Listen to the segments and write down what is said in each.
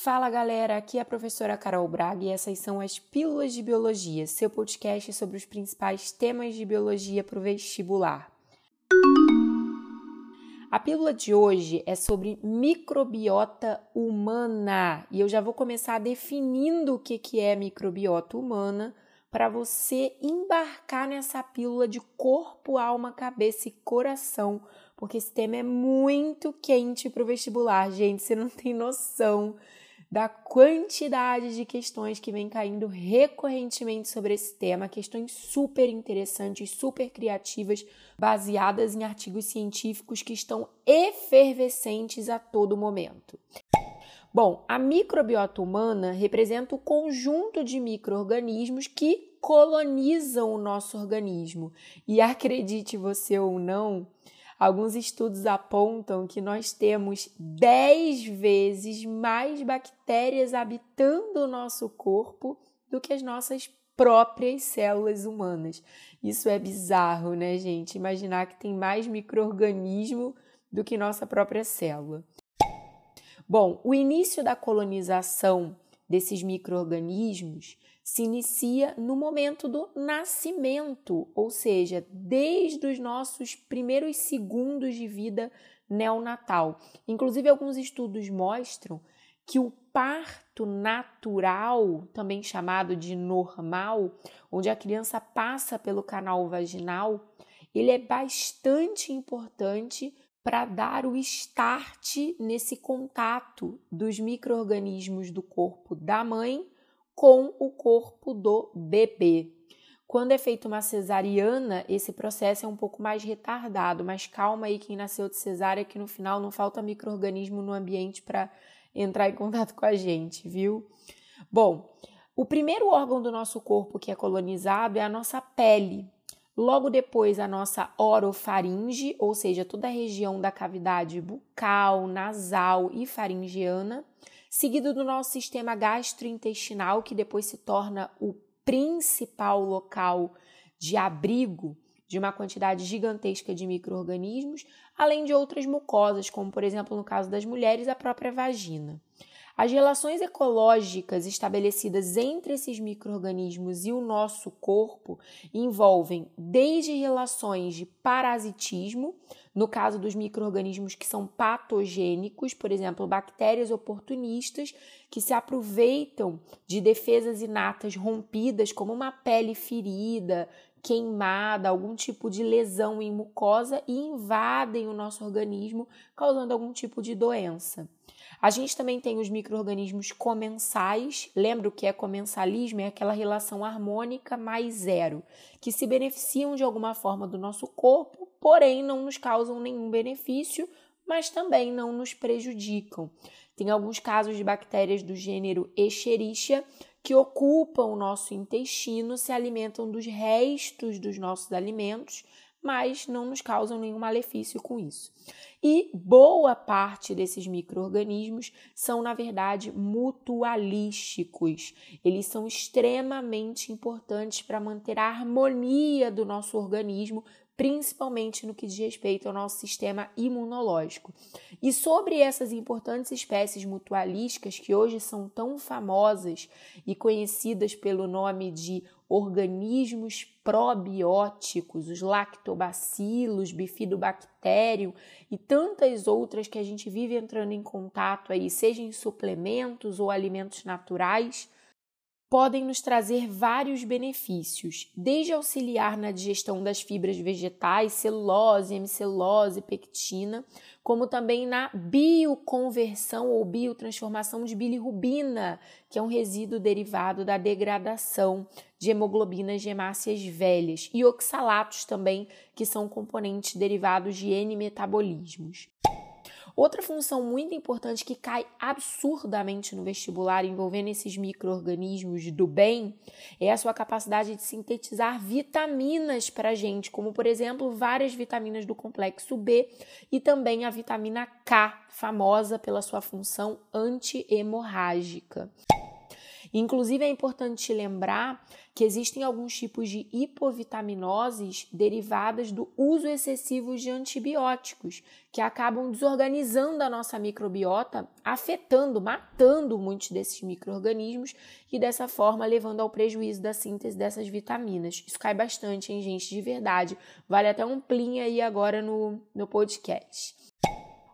Fala galera, aqui é a professora Carol Braga e essas são as Pílulas de Biologia, seu podcast sobre os principais temas de biologia para o vestibular. A pílula de hoje é sobre microbiota humana e eu já vou começar definindo o que é microbiota humana para você embarcar nessa pílula de corpo, alma, cabeça e coração, porque esse tema é muito quente para o vestibular, gente, você não tem noção da quantidade de questões que vem caindo recorrentemente sobre esse tema, questões super interessantes, super criativas, baseadas em artigos científicos que estão efervescentes a todo momento. Bom, a microbiota humana representa o conjunto de micro-organismos que colonizam o nosso organismo. E acredite você ou não, Alguns estudos apontam que nós temos 10 vezes mais bactérias habitando o nosso corpo do que as nossas próprias células humanas. Isso é bizarro, né, gente? Imaginar que tem mais microorganismo do que nossa própria célula. Bom, o início da colonização desses microorganismos se inicia no momento do nascimento, ou seja, desde os nossos primeiros segundos de vida neonatal. Inclusive, alguns estudos mostram que o parto natural, também chamado de normal, onde a criança passa pelo canal vaginal, ele é bastante importante para dar o start nesse contato dos micro-organismos do corpo da mãe com o corpo do bebê. Quando é feita uma cesariana, esse processo é um pouco mais retardado, mas calma aí quem nasceu de cesárea que no final não falta microorganismo no ambiente para entrar em contato com a gente, viu? Bom, o primeiro órgão do nosso corpo que é colonizado é a nossa pele. Logo depois, a nossa orofaringe, ou seja, toda a região da cavidade bucal, nasal e faringeana seguido do nosso sistema gastrointestinal, que depois se torna o principal local de abrigo de uma quantidade gigantesca de micro-organismos, além de outras mucosas, como por exemplo no caso das mulheres, a própria vagina. As relações ecológicas estabelecidas entre esses micro-organismos e o nosso corpo envolvem desde relações de parasitismo, no caso dos micro-organismos que são patogênicos, por exemplo, bactérias oportunistas que se aproveitam de defesas inatas rompidas, como uma pele ferida, queimada, algum tipo de lesão em mucosa e invadem o nosso organismo, causando algum tipo de doença. A gente também tem os micro-organismos comensais. Lembra o que é comensalismo? É aquela relação harmônica mais zero, que se beneficiam de alguma forma do nosso corpo, porém não nos causam nenhum benefício, mas também não nos prejudicam. Tem alguns casos de bactérias do gênero Escherichia que ocupam o nosso intestino, se alimentam dos restos dos nossos alimentos, mas não nos causam nenhum malefício com isso. E boa parte desses micro-organismos são, na verdade, mutualísticos. Eles são extremamente importantes para manter a harmonia do nosso organismo, principalmente no que diz respeito ao nosso sistema imunológico. E sobre essas importantes espécies mutualísticas que hoje são tão famosas e conhecidas pelo nome de organismos probióticos, os lactobacilos, bifidobacterium e tantas outras que a gente vive entrando em contato aí, seja em suplementos ou alimentos naturais, podem nos trazer vários benefícios, desde auxiliar na digestão das fibras vegetais, celulose, hemicelulose, pectina, como também na bioconversão ou biotransformação de bilirrubina, que é um resíduo derivado da degradação de hemoglobinas gemáceas velhas, e oxalatos também, que são componentes derivados de N-metabolismos. Outra função muito importante que cai absurdamente no vestibular envolvendo esses micro-organismos do bem é a sua capacidade de sintetizar vitaminas para a gente, como por exemplo várias vitaminas do complexo B e também a vitamina K, famosa pela sua função anti-hemorrágica. Inclusive, é importante lembrar que existem alguns tipos de hipovitaminoses derivadas do uso excessivo de antibióticos, que acabam desorganizando a nossa microbiota, afetando, matando muitos desses micro-organismos e dessa forma levando ao prejuízo da síntese dessas vitaminas. Isso cai bastante, hein, gente? De verdade. Vale até um plim aí agora no, no podcast.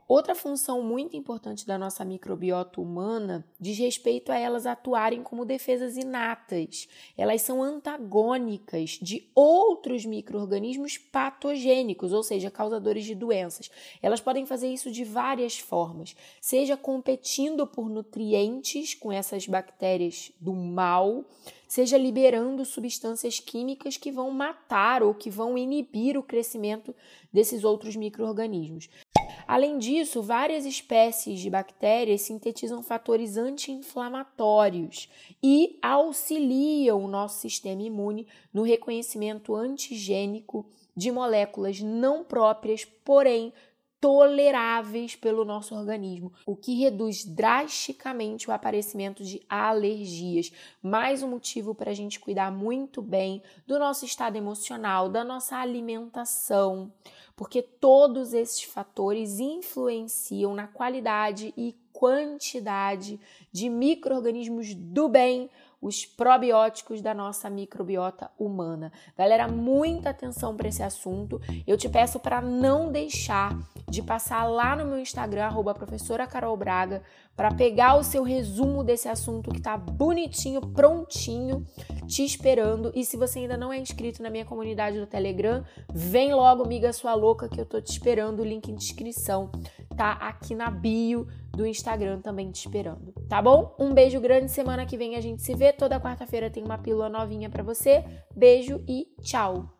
Outra função muito importante da nossa microbiota humana diz respeito a elas atuarem como defesas inatas. Elas são antagônicas de outros micro-organismos patogênicos, ou seja, causadores de doenças. Elas podem fazer isso de várias formas, seja competindo por nutrientes com essas bactérias do mal, seja liberando substâncias químicas que vão matar ou que vão inibir o crescimento desses outros micro-organismos. Além disso, várias espécies de bactérias sintetizam fatores anti-inflamatórios e auxiliam o nosso sistema imune no reconhecimento antigênico de moléculas não próprias, porém toleráveis pelo nosso organismo, o que reduz drasticamente o aparecimento de alergias. Mais um motivo para a gente cuidar muito bem do nosso estado emocional, da nossa alimentação, porque todos esses fatores influenciam na qualidade e quantidade de micro-organismos do bem os probióticos da nossa microbiota humana. Galera, muita atenção para esse assunto. Eu te peço para não deixar de passar lá no meu Instagram, arroba professora Carol Braga, para pegar o seu resumo desse assunto que tá bonitinho, prontinho, te esperando. E se você ainda não é inscrito na minha comunidade do Telegram, vem logo, miga sua louca, que eu tô te esperando. O link em descrição tá aqui na bio do Instagram também te esperando, tá bom? Um beijo grande, semana que vem a gente se vê. Toda quarta-feira tem uma pílula novinha para você. Beijo e tchau.